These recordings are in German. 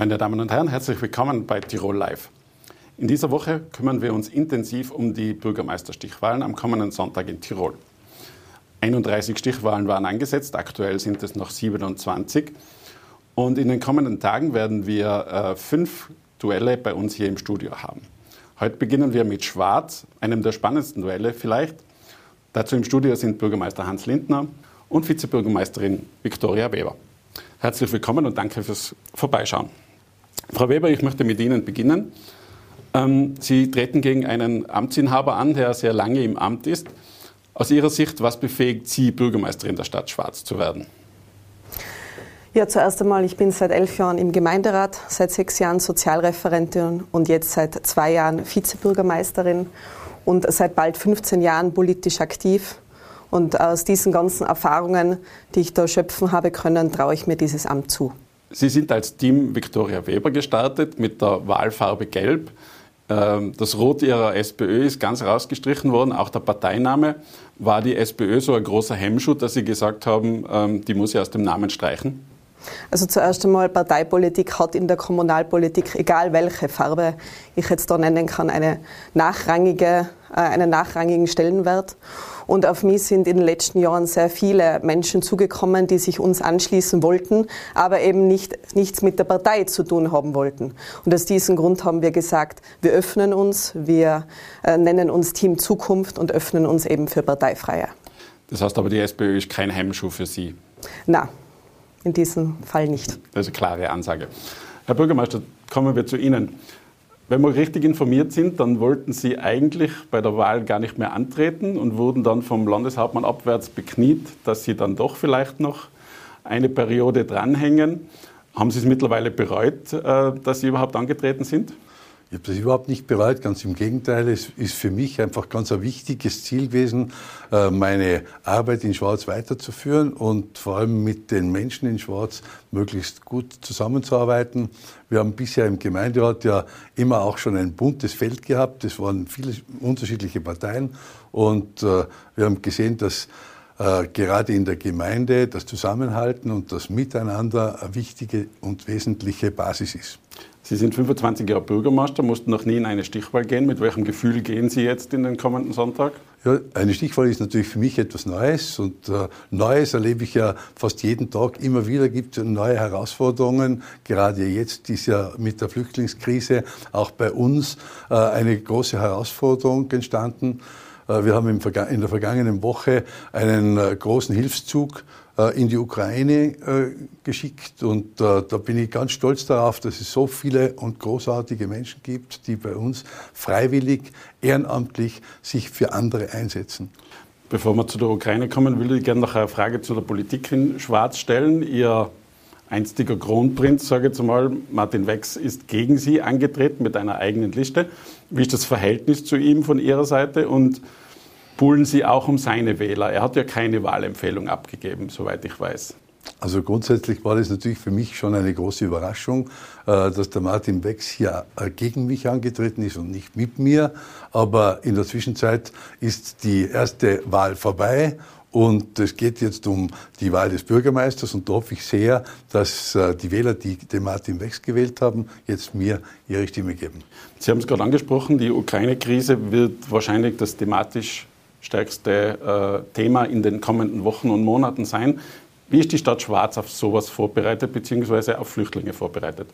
Meine Damen und Herren, herzlich willkommen bei Tirol Live. In dieser Woche kümmern wir uns intensiv um die Bürgermeisterstichwahlen am kommenden Sonntag in Tirol. 31 Stichwahlen waren angesetzt, aktuell sind es noch 27. Und in den kommenden Tagen werden wir äh, fünf Duelle bei uns hier im Studio haben. Heute beginnen wir mit Schwarz, einem der spannendsten Duelle vielleicht. Dazu im Studio sind Bürgermeister Hans Lindner und Vizebürgermeisterin Viktoria Weber. Herzlich willkommen und danke fürs Vorbeischauen. Frau Weber, ich möchte mit Ihnen beginnen. Ähm, Sie treten gegen einen Amtsinhaber an, der sehr lange im Amt ist. Aus Ihrer Sicht, was befähigt Sie, Bürgermeisterin der Stadt Schwarz zu werden? Ja, zuerst einmal, ich bin seit elf Jahren im Gemeinderat, seit sechs Jahren Sozialreferentin und jetzt seit zwei Jahren Vizebürgermeisterin und seit bald 15 Jahren politisch aktiv. Und aus diesen ganzen Erfahrungen, die ich da schöpfen habe können, traue ich mir dieses Amt zu. Sie sind als Team Viktoria Weber gestartet mit der Wahlfarbe Gelb. Ähm, das Rot ihrer SPÖ ist ganz rausgestrichen worden, auch der Parteiname. War die SPÖ so ein großer Hemmschuh, dass Sie gesagt haben, ähm, die muss ich aus dem Namen streichen? Also zuerst einmal, Parteipolitik hat in der Kommunalpolitik, egal welche Farbe ich jetzt da nennen kann, eine nachrangige, äh, einen nachrangigen Stellenwert. Und auf mich sind in den letzten Jahren sehr viele Menschen zugekommen, die sich uns anschließen wollten, aber eben nicht, nichts mit der Partei zu tun haben wollten. Und aus diesem Grund haben wir gesagt, wir öffnen uns, wir äh, nennen uns Team Zukunft und öffnen uns eben für Parteifreie. Das heißt aber, die SPÖ ist kein Hemmschuh für Sie? Nein, in diesem Fall nicht. Das ist eine klare Ansage. Herr Bürgermeister, kommen wir zu Ihnen. Wenn wir richtig informiert sind, dann wollten Sie eigentlich bei der Wahl gar nicht mehr antreten und wurden dann vom Landeshauptmann abwärts bekniet, dass Sie dann doch vielleicht noch eine Periode dranhängen. Haben Sie es mittlerweile bereut, äh, dass Sie überhaupt angetreten sind? Ich habe das überhaupt nicht bereut, ganz im Gegenteil. Es ist für mich einfach ganz ein wichtiges Ziel gewesen, äh, meine Arbeit in Schwarz weiterzuführen und vor allem mit den Menschen in Schwarz möglichst gut zusammenzuarbeiten. Wir haben bisher im Gemeinderat ja immer auch schon ein buntes Feld gehabt. Es waren viele unterschiedliche Parteien und äh, wir haben gesehen, dass äh, gerade in der Gemeinde das Zusammenhalten und das Miteinander eine wichtige und wesentliche Basis ist. Sie sind 25 Jahre Bürgermeister, mussten noch nie in eine Stichwahl gehen. Mit welchem Gefühl gehen Sie jetzt in den kommenden Sonntag? Ja, eine Stichwahl ist natürlich für mich etwas Neues und äh, Neues erlebe ich ja fast jeden Tag. Immer wieder gibt es neue Herausforderungen. Gerade jetzt ist ja mit der Flüchtlingskrise auch bei uns äh, eine große Herausforderung entstanden. Äh, wir haben in der vergangenen Woche einen äh, großen Hilfszug in die Ukraine äh, geschickt. Und äh, da bin ich ganz stolz darauf, dass es so viele und großartige Menschen gibt, die bei uns freiwillig, ehrenamtlich sich für andere einsetzen. Bevor wir zu der Ukraine kommen, will ich gerne noch eine Frage zu der Politik in Schwarz stellen. Ihr einstiger Kronprinz, sage ich jetzt mal, Martin Wex, ist gegen Sie angetreten mit einer eigenen Liste. Wie ist das Verhältnis zu ihm von Ihrer Seite? Und buhlen Sie auch um seine Wähler. Er hat ja keine Wahlempfehlung abgegeben, soweit ich weiß. Also grundsätzlich war das natürlich für mich schon eine große Überraschung, äh, dass der Martin Becks hier äh, gegen mich angetreten ist und nicht mit mir. Aber in der Zwischenzeit ist die erste Wahl vorbei und es geht jetzt um die Wahl des Bürgermeisters und da hoffe ich sehr, dass äh, die Wähler, die den Martin Wex gewählt haben, jetzt mir ihre Stimme geben. Sie haben es gerade angesprochen, die Ukraine-Krise wird wahrscheinlich das thematisch stärkste äh, Thema in den kommenden Wochen und Monaten sein. Wie ist die Stadt Schwarz auf sowas vorbereitet, beziehungsweise auf Flüchtlinge vorbereitet?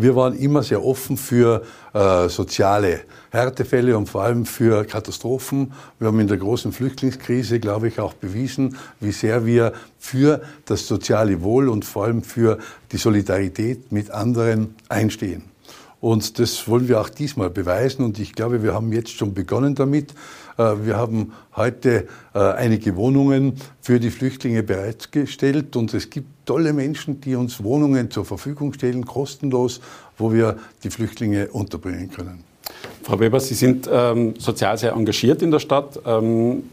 Wir waren immer sehr offen für äh, soziale Härtefälle und vor allem für Katastrophen. Wir haben in der großen Flüchtlingskrise, glaube ich, auch bewiesen, wie sehr wir für das soziale Wohl und vor allem für die Solidarität mit anderen einstehen. Und das wollen wir auch diesmal beweisen. Und ich glaube, wir haben jetzt schon begonnen damit. Äh, wir haben heute äh, einige Wohnungen für die Flüchtlinge bereitgestellt. Und es gibt tolle Menschen, die uns Wohnungen zur Verfügung stellen, kostenlos, wo wir die Flüchtlinge unterbringen können. Frau Weber, Sie sind ähm, sozial sehr engagiert in der Stadt. Ähm,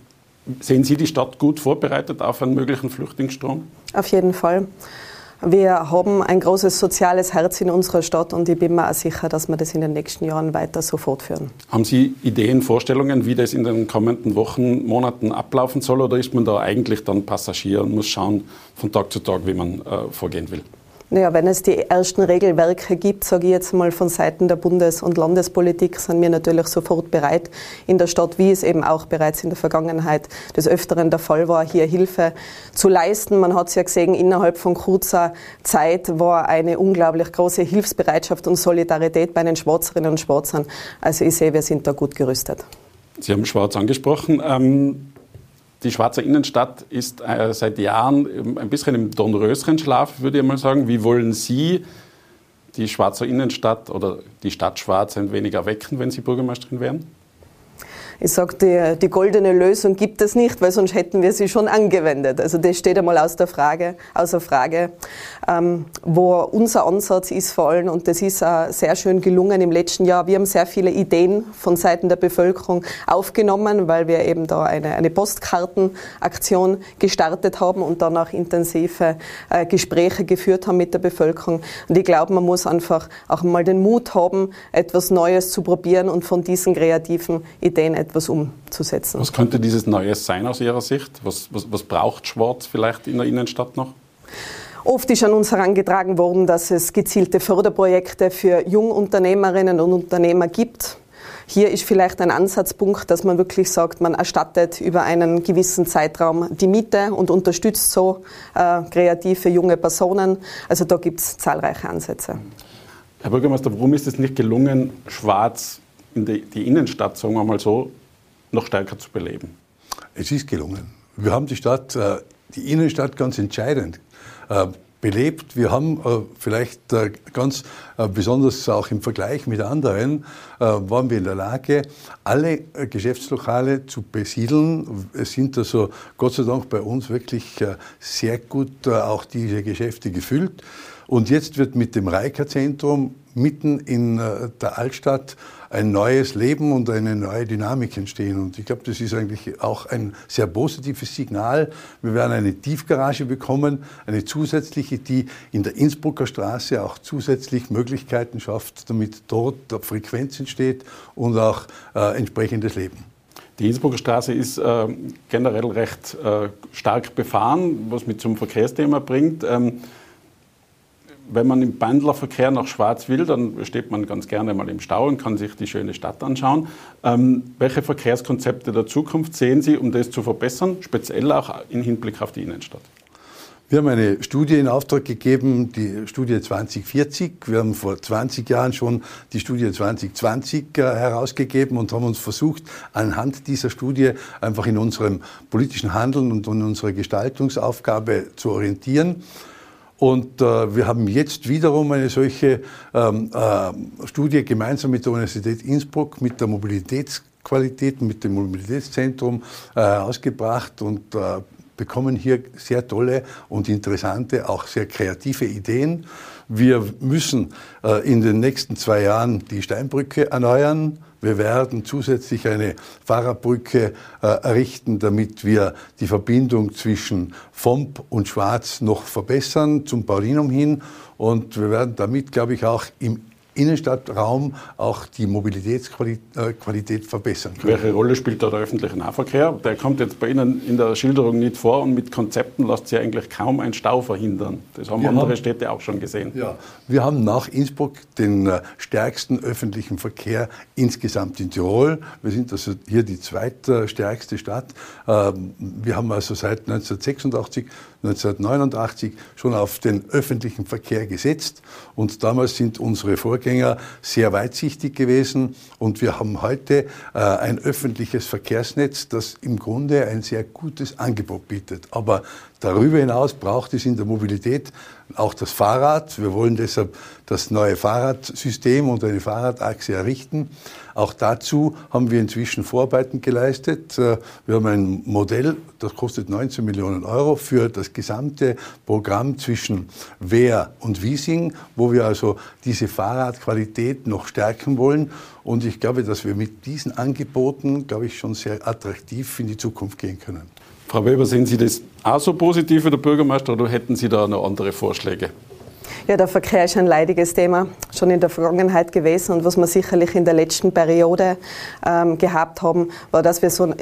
sehen Sie die Stadt gut vorbereitet auf einen möglichen Flüchtlingsstrom? Auf jeden Fall. Wir haben ein großes soziales Herz in unserer Stadt und ich bin mir auch sicher, dass wir das in den nächsten Jahren weiter so fortführen. Haben Sie Ideen, Vorstellungen, wie das in den kommenden Wochen, Monaten ablaufen soll oder ist man da eigentlich dann Passagier und muss schauen von Tag zu Tag, wie man äh, vorgehen will? Naja, wenn es die ersten Regelwerke gibt, sage ich jetzt mal von Seiten der Bundes- und Landespolitik, sind wir natürlich sofort bereit, in der Stadt, wie es eben auch bereits in der Vergangenheit des Öfteren der Fall war, hier Hilfe zu leisten. Man hat es ja gesehen, innerhalb von kurzer Zeit war eine unglaublich große Hilfsbereitschaft und Solidarität bei den Schwarzerinnen und Schwarzern. Also ich sehe, wir sind da gut gerüstet. Sie haben Schwarz angesprochen. Ähm die Schweizer Innenstadt ist äh, seit Jahren ein bisschen im Dornröschenschlaf, würde ich mal sagen. Wie wollen Sie die Schweizer Innenstadt oder die Stadt Schwarz ein wenig erwecken, wenn Sie Bürgermeisterin wären? Ich sage, die, die, goldene Lösung gibt es nicht, weil sonst hätten wir sie schon angewendet. Also das steht einmal aus der Frage, außer Frage. Ähm, wo unser Ansatz ist vor allem, und das ist auch sehr schön gelungen im letzten Jahr, wir haben sehr viele Ideen von Seiten der Bevölkerung aufgenommen, weil wir eben da eine, eine Postkartenaktion gestartet haben und danach intensive äh, Gespräche geführt haben mit der Bevölkerung. Und ich glaube, man muss einfach auch mal den Mut haben, etwas Neues zu probieren und von diesen kreativen Ideen etwas umzusetzen. Was könnte dieses Neues sein aus Ihrer Sicht? Was, was, was braucht Schwarz vielleicht in der Innenstadt noch? Oft ist an uns herangetragen worden, dass es gezielte Förderprojekte für Jungunternehmerinnen und Unternehmer gibt. Hier ist vielleicht ein Ansatzpunkt, dass man wirklich sagt, man erstattet über einen gewissen Zeitraum die Miete und unterstützt so äh, kreative junge Personen. Also da gibt es zahlreiche Ansätze. Herr Bürgermeister, warum ist es nicht gelungen, Schwarz in die, die Innenstadt, sagen wir mal so, noch stärker zu beleben? Es ist gelungen. Wir haben die Stadt, äh, die Innenstadt ganz entscheidend äh, belebt. Wir haben äh, vielleicht ganz besonders auch im Vergleich mit anderen, waren wir in der Lage, alle Geschäftslokale zu besiedeln. Es sind also Gott sei Dank bei uns wirklich sehr gut auch diese Geschäfte gefüllt. Und jetzt wird mit dem Reika-Zentrum mitten in der Altstadt ein neues Leben und eine neue Dynamik entstehen. Und ich glaube, das ist eigentlich auch ein sehr positives Signal. Wir werden eine Tiefgarage bekommen, eine zusätzliche, die in der Innsbrucker Straße auch zusätzlich Möglichkeiten schafft, damit dort Frequenz entsteht und auch äh, entsprechendes Leben. Die Innsbrucker Straße ist äh, generell recht äh, stark befahren, was mit zum Verkehrsthema bringt. Ähm, wenn man im Pendlerverkehr nach Schwarz will, dann steht man ganz gerne mal im Stau und kann sich die schöne Stadt anschauen. Ähm, welche Verkehrskonzepte der Zukunft sehen Sie, um das zu verbessern, speziell auch im Hinblick auf die Innenstadt? Wir haben eine Studie in Auftrag gegeben, die Studie 2040. Wir haben vor 20 Jahren schon die Studie 2020 äh, herausgegeben und haben uns versucht, anhand dieser Studie einfach in unserem politischen Handeln und in unserer Gestaltungsaufgabe zu orientieren. Und äh, wir haben jetzt wiederum eine solche ähm, äh, Studie gemeinsam mit der Universität Innsbruck, mit der Mobilitätsqualität, mit dem Mobilitätszentrum äh, herausgebracht und äh, bekommen hier sehr tolle und interessante, auch sehr kreative Ideen. Wir müssen äh, in den nächsten zwei Jahren die Steinbrücke erneuern. Wir werden zusätzlich eine Fahrradbrücke äh, errichten, damit wir die Verbindung zwischen Fomp und Schwarz noch verbessern zum Paulinum hin. Und wir werden damit, glaube ich, auch im Innenstadtraum auch die Mobilitätsqualität äh, verbessern können. Welche Rolle spielt da der öffentliche Nahverkehr? Der kommt jetzt bei Ihnen in der Schilderung nicht vor und mit Konzepten lässt sich eigentlich kaum ein Stau verhindern. Das haben wir andere haben, Städte auch schon gesehen. Ja, wir haben nach Innsbruck den äh, stärksten öffentlichen Verkehr insgesamt in Tirol. Wir sind also hier die zweitstärkste Stadt. Ähm, wir haben also seit 1986 1989 schon auf den öffentlichen Verkehr gesetzt und damals sind unsere Vorgänger sehr weitsichtig gewesen und wir haben heute äh, ein öffentliches Verkehrsnetz, das im Grunde ein sehr gutes Angebot bietet. Aber darüber hinaus braucht es in der Mobilität auch das Fahrrad. Wir wollen deshalb das neue Fahrradsystem und eine Fahrradachse errichten. Auch dazu haben wir inzwischen Vorarbeiten geleistet. Äh, wir haben ein Modell, das kostet 19 Millionen Euro für das gesamte Programm zwischen Wehr und Wiesing, wo wir also diese Fahrradqualität noch stärken wollen. Und ich glaube, dass wir mit diesen Angeboten, glaube ich, schon sehr attraktiv in die Zukunft gehen können. Frau Weber, sehen Sie das auch so positiv wie der Bürgermeister oder hätten Sie da noch andere Vorschläge? Ja, der Verkehr ist ein leidiges Thema, schon in der Vergangenheit gewesen. Und was wir sicherlich in der letzten Periode ähm, gehabt haben, war, dass wir so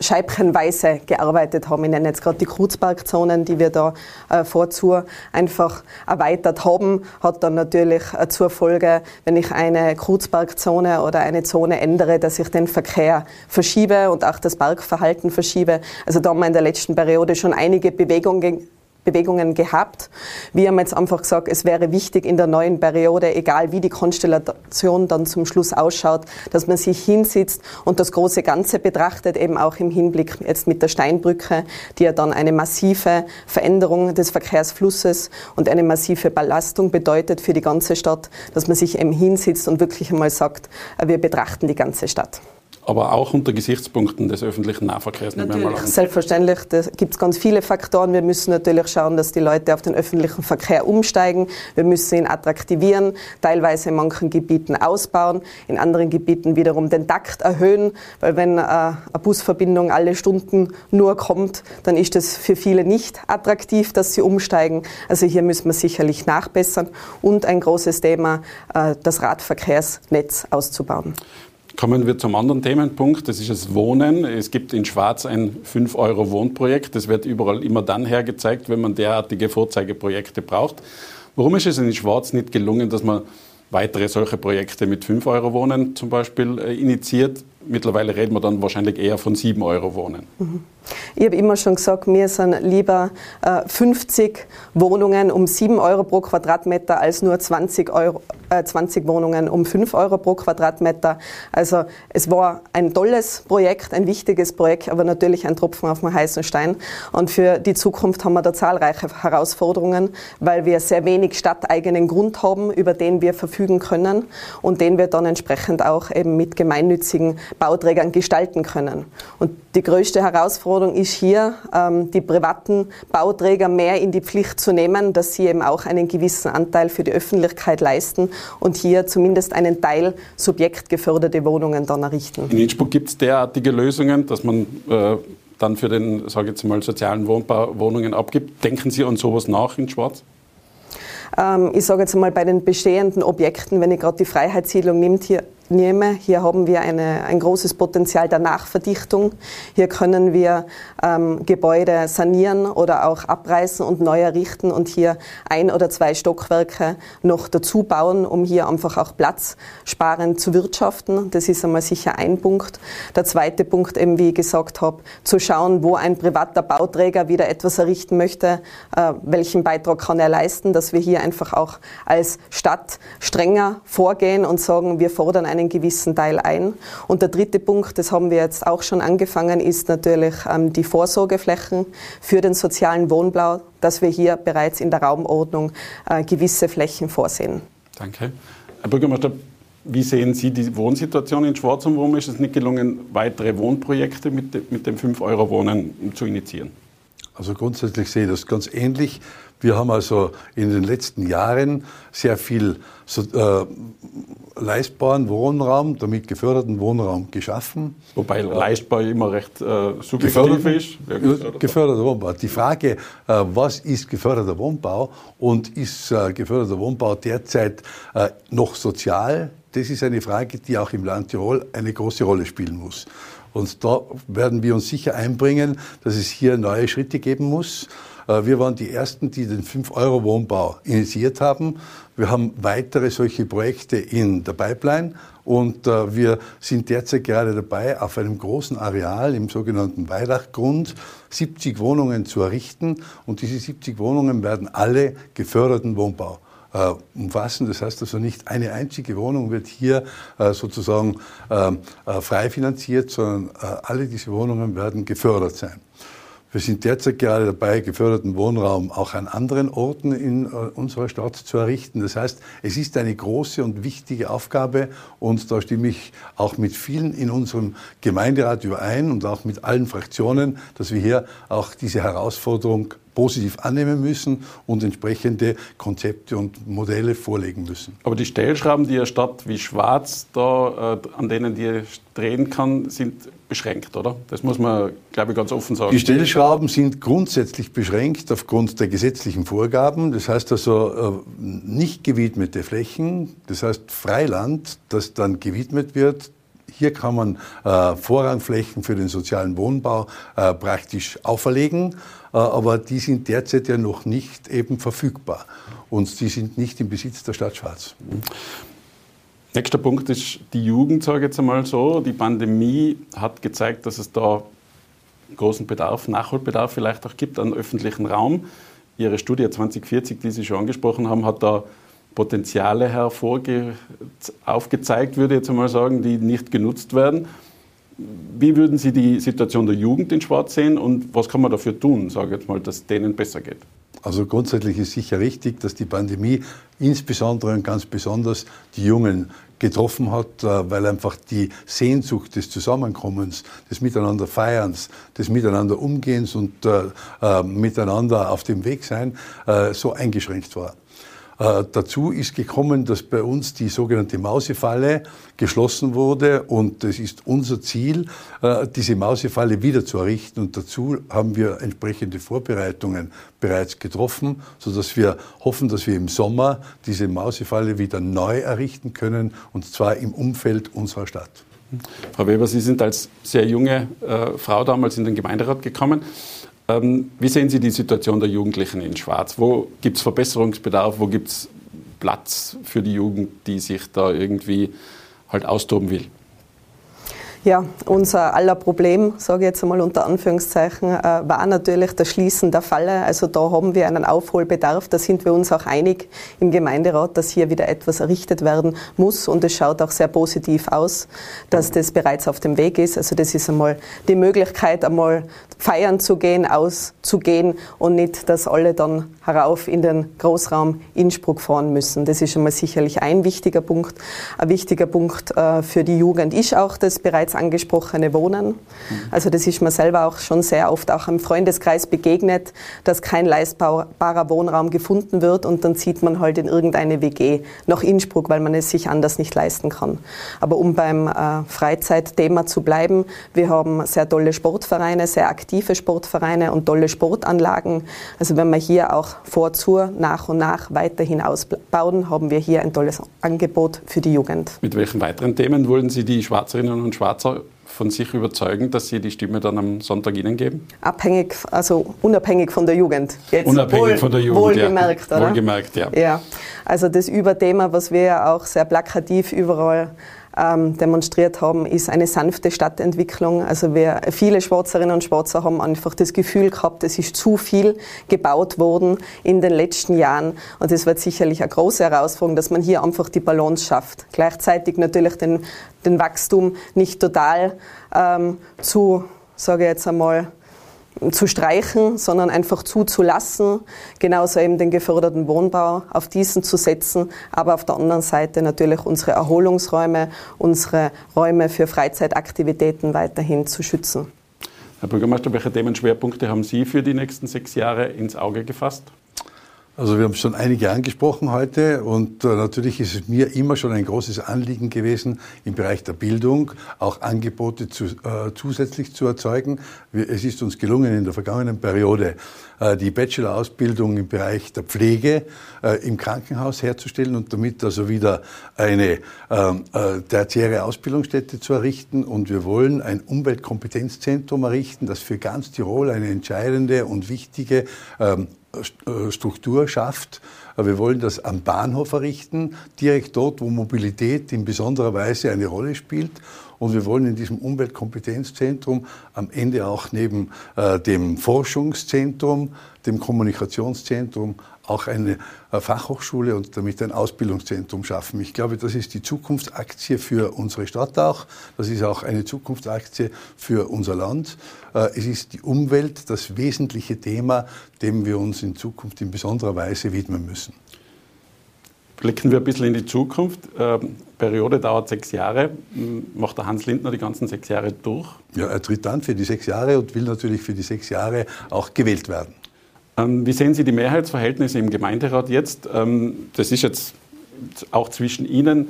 scheibchenweise gearbeitet haben. Ich nenne jetzt gerade die Kurzparkzonen, die wir da äh, vorzu einfach erweitert haben, hat dann natürlich äh, zur Folge, wenn ich eine Kurzparkzone oder eine Zone ändere, dass ich den Verkehr verschiebe und auch das Parkverhalten verschiebe. Also da haben wir in der letzten Periode schon einige Bewegungen Bewegungen gehabt. Wir haben jetzt einfach gesagt, es wäre wichtig in der neuen Periode, egal wie die Konstellation dann zum Schluss ausschaut, dass man sich hinsitzt und das große Ganze betrachtet, eben auch im Hinblick jetzt mit der Steinbrücke, die ja dann eine massive Veränderung des Verkehrsflusses und eine massive Belastung bedeutet für die ganze Stadt, dass man sich eben hinsitzt und wirklich einmal sagt, wir betrachten die ganze Stadt aber auch unter Gesichtspunkten des öffentlichen Nahverkehrs. Natürlich, selbstverständlich. Da gibt es ganz viele Faktoren. Wir müssen natürlich schauen, dass die Leute auf den öffentlichen Verkehr umsteigen. Wir müssen ihn attraktivieren, teilweise in manchen Gebieten ausbauen, in anderen Gebieten wiederum den Takt erhöhen, weil wenn äh, eine Busverbindung alle Stunden nur kommt, dann ist es für viele nicht attraktiv, dass sie umsteigen. Also hier müssen wir sicherlich nachbessern und ein großes Thema, äh, das Radverkehrsnetz auszubauen. Kommen wir zum anderen Themenpunkt, das ist das Wohnen. Es gibt in Schwarz ein 5-Euro-Wohnprojekt. Das wird überall immer dann hergezeigt, wenn man derartige Vorzeigeprojekte braucht. Warum ist es in Schwarz nicht gelungen, dass man weitere solche Projekte mit 5 Euro Wohnen zum Beispiel äh, initiiert? Mittlerweile reden wir dann wahrscheinlich eher von 7 Euro Wohnen. Mhm. Ich habe immer schon gesagt, mir sind lieber äh, 50 Wohnungen um 7 Euro pro Quadratmeter als nur 20, Euro, äh, 20 Wohnungen um 5 Euro pro Quadratmeter. Also es war ein tolles Projekt, ein wichtiges Projekt, aber natürlich ein Tropfen auf dem heißen Stein. Und für die Zukunft haben wir da zahlreiche Herausforderungen, weil wir sehr wenig stadteigenen Grund haben, über den wir verfügen können und den wir dann entsprechend auch eben mit gemeinnützigen Bauträgern gestalten können. Und die größte Herausforderung ist hier, ähm, die privaten Bauträger mehr in die Pflicht zu nehmen, dass sie eben auch einen gewissen Anteil für die Öffentlichkeit leisten und hier zumindest einen Teil subjektgeförderte Wohnungen dann errichten. In Innsbruck gibt es derartige Lösungen, dass man äh, dann für den, sage ich jetzt mal, sozialen Wohnbau Wohnungen abgibt. Denken Sie an sowas nach in Schwarz? Ähm, ich sage jetzt mal bei den bestehenden Objekten, wenn ich gerade die Freiheitssiedlung nimmt, hier nehme. Hier haben wir eine, ein großes Potenzial der Nachverdichtung. Hier können wir ähm, Gebäude sanieren oder auch abreißen und neu errichten und hier ein oder zwei Stockwerke noch dazu bauen, um hier einfach auch platzsparend zu wirtschaften. Das ist einmal sicher ein Punkt. Der zweite Punkt, eben wie ich gesagt habe, zu schauen, wo ein privater Bauträger wieder etwas errichten möchte, äh, welchen Beitrag kann er leisten, dass wir hier einfach auch als Stadt strenger vorgehen und sagen, wir fordern ein einen gewissen Teil ein. Und der dritte Punkt, das haben wir jetzt auch schon angefangen, ist natürlich ähm, die Vorsorgeflächen für den sozialen Wohnbau, dass wir hier bereits in der Raumordnung äh, gewisse Flächen vorsehen. Danke. Herr Bürgermeister, wie sehen Sie die Wohnsituation in Schwarz und warum ist es nicht gelungen, weitere Wohnprojekte mit, mit dem 5-Euro-Wohnen zu initiieren? Also grundsätzlich sehe ich das ganz ähnlich. Wir haben also in den letzten Jahren sehr viel so, äh, leistbaren Wohnraum, damit geförderten Wohnraum geschaffen. Wobei leistbar immer recht äh, subjektiv ist. Geförderter, geförderter Wohnbau. Die Frage, äh, was ist geförderter Wohnbau und ist äh, geförderter Wohnbau derzeit äh, noch sozial? Das ist eine Frage, die auch im Land Tirol eine große Rolle spielen muss. Und da werden wir uns sicher einbringen, dass es hier neue Schritte geben muss. Äh, wir waren die Ersten, die den 5-Euro-Wohnbau initiiert haben. Wir haben weitere solche Projekte in der Pipeline und äh, wir sind derzeit gerade dabei, auf einem großen Areal im sogenannten Weidachgrund 70 Wohnungen zu errichten und diese 70 Wohnungen werden alle geförderten Wohnbau äh, umfassen. Das heißt also nicht eine einzige Wohnung wird hier äh, sozusagen äh, äh frei finanziert, sondern äh, alle diese Wohnungen werden gefördert sein. Wir sind derzeit gerade dabei, geförderten Wohnraum auch an anderen Orten in äh, unserer Stadt zu errichten. Das heißt, es ist eine große und wichtige Aufgabe und da stimme ich auch mit vielen in unserem Gemeinderat überein und auch mit allen Fraktionen, dass wir hier auch diese Herausforderung positiv annehmen müssen und entsprechende Konzepte und Modelle vorlegen müssen. Aber die Stellschrauben, die eine Stadt wie Schwarz da, äh, an denen die drehen kann, sind beschränkt, oder? Das muss man, glaube ich, ganz offen sagen. Die Stellschrauben sind grundsätzlich beschränkt aufgrund der gesetzlichen Vorgaben. Das heißt also äh, nicht gewidmete Flächen, das heißt Freiland, das dann gewidmet wird, hier kann man äh, Vorrangflächen für den sozialen Wohnbau äh, praktisch auferlegen, äh, aber die sind derzeit ja noch nicht eben verfügbar und die sind nicht im Besitz der Stadt Schwarz. Nächster Punkt ist die Jugend, sage ich jetzt einmal so. Die Pandemie hat gezeigt, dass es da großen Bedarf, Nachholbedarf vielleicht auch gibt an öffentlichen Raum. Ihre Studie 2040, die Sie schon angesprochen haben, hat da Potenziale hervorge aufgezeigt, würde ich jetzt einmal sagen, die nicht genutzt werden. Wie würden Sie die Situation der Jugend in Schwarz sehen und was kann man dafür tun, sage ich jetzt mal, dass denen besser geht? Also grundsätzlich ist sicher richtig, dass die Pandemie insbesondere und ganz besonders die Jungen getroffen hat, äh, weil einfach die Sehnsucht des Zusammenkommens, des Miteinander Feierns, des Miteinander Umgehens und äh, äh, miteinander auf dem Weg sein äh, so eingeschränkt war. Äh, dazu ist gekommen, dass bei uns die sogenannte Mausefalle geschlossen wurde und es ist unser Ziel, äh, diese Mausefalle wieder zu errichten und dazu haben wir entsprechende Vorbereitungen bereits getroffen, sodass wir hoffen, dass wir im Sommer diese Mausefalle wieder neu errichten können und zwar im Umfeld unserer Stadt. Frau Weber, Sie sind als sehr junge äh, Frau damals in den Gemeinderat gekommen. Ähm, wie sehen Sie die Situation der Jugendlichen in Schwarz? Wo gibt es Verbesserungsbedarf? Wo gibt es Platz für die Jugend, die sich da irgendwie halt austoben will? Ja, unser aller Problem, sage ich jetzt einmal unter Anführungszeichen, äh, war natürlich das Schließen der Falle. Also da haben wir einen Aufholbedarf. Da sind wir uns auch einig im Gemeinderat, dass hier wieder etwas errichtet werden muss. Und es schaut auch sehr positiv aus, dass das bereits auf dem Weg ist. Also das ist einmal die Möglichkeit, einmal feiern zu gehen, auszugehen und nicht, dass alle dann herauf in den Großraum Innsbruck fahren müssen. Das ist einmal sicherlich ein wichtiger Punkt. Ein wichtiger Punkt äh, für die Jugend ist auch das bereits bereits angesprochene Wohnen. Also das ist mir selber auch schon sehr oft auch im Freundeskreis begegnet, dass kein leistbarer Wohnraum gefunden wird und dann zieht man halt in irgendeine WG nach Innsbruck, weil man es sich anders nicht leisten kann. Aber um beim äh, Freizeitthema zu bleiben, wir haben sehr tolle Sportvereine, sehr aktive Sportvereine und tolle Sportanlagen. Also wenn wir hier auch vor zur nach und nach weiterhin ausbauen, haben wir hier ein tolles Angebot für die Jugend. Mit welchen weiteren Themen wollen Sie die Schwarzerinnen und Schwarzer Schwarzer von sich überzeugen, dass Sie die Stimme dann am Sonntag Ihnen geben? Abhängig, also unabhängig von der Jugend. Jetzt unabhängig wohl, von der Jugend, wohlgemerkt, ja. oder? Wohlgemerkt, ja. ja. Also das Überthema, was wir ja auch sehr plakativ überall demonstriert haben, ist eine sanfte Stadtentwicklung. Also wir, viele Schwarzerinnen und Schwarzer haben einfach das Gefühl gehabt, es ist zu viel gebaut worden in den letzten Jahren. Und es wird sicherlich eine große Herausforderung, dass man hier einfach die Balance schafft. Gleichzeitig natürlich den, den Wachstum nicht total ähm, zu, sage ich jetzt einmal, zu streichen, sondern einfach zuzulassen, genauso eben den geförderten Wohnbau auf diesen zu setzen, aber auf der anderen Seite natürlich unsere Erholungsräume, unsere Räume für Freizeitaktivitäten weiterhin zu schützen. Herr Bürgermeister, welche Themenschwerpunkte haben Sie für die nächsten sechs Jahre ins Auge gefasst? Also wir haben schon einige angesprochen heute und äh, natürlich ist es mir immer schon ein großes Anliegen gewesen, im Bereich der Bildung auch Angebote zu, äh, zusätzlich zu erzeugen. Es ist uns gelungen, in der vergangenen Periode äh, die Bachelor-Ausbildung im Bereich der Pflege äh, im Krankenhaus herzustellen und damit also wieder eine ähm, äh, tertiäre Ausbildungsstätte zu errichten. Und wir wollen ein Umweltkompetenzzentrum errichten, das für ganz Tirol eine entscheidende und wichtige ähm, äh, Struktur schafft. Wir wollen das am Bahnhof errichten, direkt dort, wo Mobilität in besonderer Weise eine Rolle spielt. Und wir wollen in diesem Umweltkompetenzzentrum am Ende auch neben äh, dem Forschungszentrum, dem Kommunikationszentrum auch eine äh, Fachhochschule und damit ein Ausbildungszentrum schaffen. Ich glaube, das ist die Zukunftsaktie für unsere Stadt auch. Das ist auch eine Zukunftsaktie für unser Land. Äh, es ist die Umwelt das wesentliche Thema, dem wir uns in Zukunft in besonderer Weise widmen müssen. Blicken wir ein bisschen in die Zukunft. Ähm, Periode dauert sechs Jahre. Macht der Hans Lindner die ganzen sechs Jahre durch? Ja, er tritt an für die sechs Jahre und will natürlich für die sechs Jahre auch gewählt werden. Ähm, wie sehen Sie die Mehrheitsverhältnisse im Gemeinderat jetzt? Ähm, das ist jetzt auch zwischen Ihnen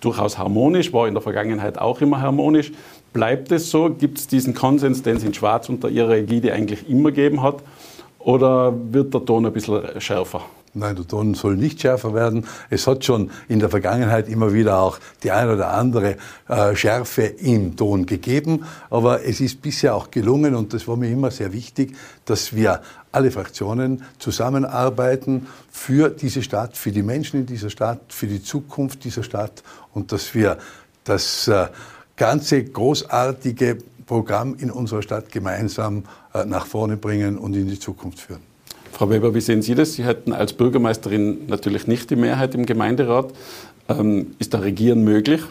durchaus harmonisch, war in der Vergangenheit auch immer harmonisch. Bleibt es so? Gibt es diesen Konsens, den es in Schwarz unter Ihrer Ägide eigentlich immer gegeben hat? Oder wird der Ton ein bisschen schärfer? Nein, der Ton soll nicht schärfer werden. Es hat schon in der Vergangenheit immer wieder auch die eine oder andere äh, Schärfe im Ton gegeben. Aber es ist bisher auch gelungen, und das war mir immer sehr wichtig, dass wir alle Fraktionen zusammenarbeiten für diese Stadt, für die Menschen in dieser Stadt, für die Zukunft dieser Stadt und dass wir das äh, ganze großartige Programm in unserer Stadt gemeinsam äh, nach vorne bringen und in die Zukunft führen. Frau Weber, wie sehen Sie das? Sie hätten als Bürgermeisterin natürlich nicht die Mehrheit im Gemeinderat. Ähm, ist da Regieren möglich?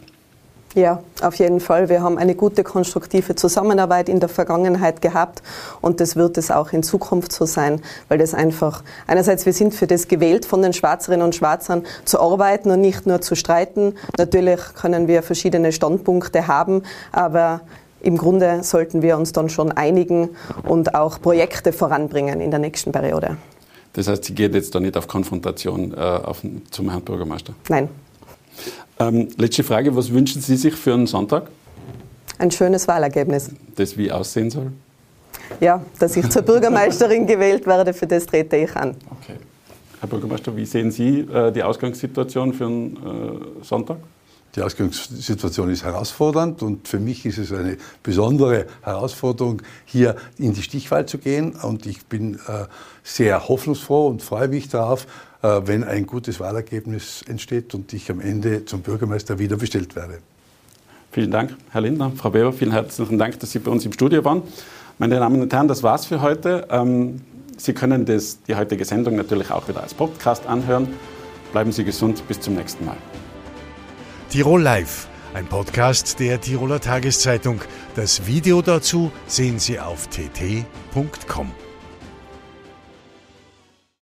Ja, auf jeden Fall. Wir haben eine gute konstruktive Zusammenarbeit in der Vergangenheit gehabt und das wird es auch in Zukunft so sein, weil das einfach, einerseits wir sind für das gewählt von den Schwarzerinnen und Schwarzern zu arbeiten und nicht nur zu streiten. Natürlich können wir verschiedene Standpunkte haben, aber im Grunde sollten wir uns dann schon einigen und auch Projekte voranbringen in der nächsten Periode. Das heißt, Sie geht jetzt da nicht auf Konfrontation äh, auf, zum Herrn Bürgermeister? Nein. Ähm, letzte Frage, was wünschen Sie sich für einen Sonntag? Ein schönes Wahlergebnis. Das wie aussehen soll? Ja, dass ich zur Bürgermeisterin gewählt werde, für das trete ich an. Okay. Herr Bürgermeister, wie sehen Sie äh, die Ausgangssituation für einen äh, Sonntag? Die Ausgangssituation ist herausfordernd und für mich ist es eine besondere Herausforderung, hier in die Stichwahl zu gehen. Und ich bin äh, sehr hoffnungsfroh und freue mich darauf, wenn ein gutes Wahlergebnis entsteht und ich am Ende zum Bürgermeister wieder bestellt werde. Vielen Dank, Herr Lindner. Frau Weber, vielen herzlichen Dank, dass Sie bei uns im Studio waren. Meine Damen und Herren, das war's für heute. Ähm, Sie können das, die heutige Sendung natürlich auch wieder als Podcast anhören. Bleiben Sie gesund, bis zum nächsten Mal. Tirol Live, ein Podcast der Tiroler Tageszeitung. Das Video dazu sehen Sie auf tt.com.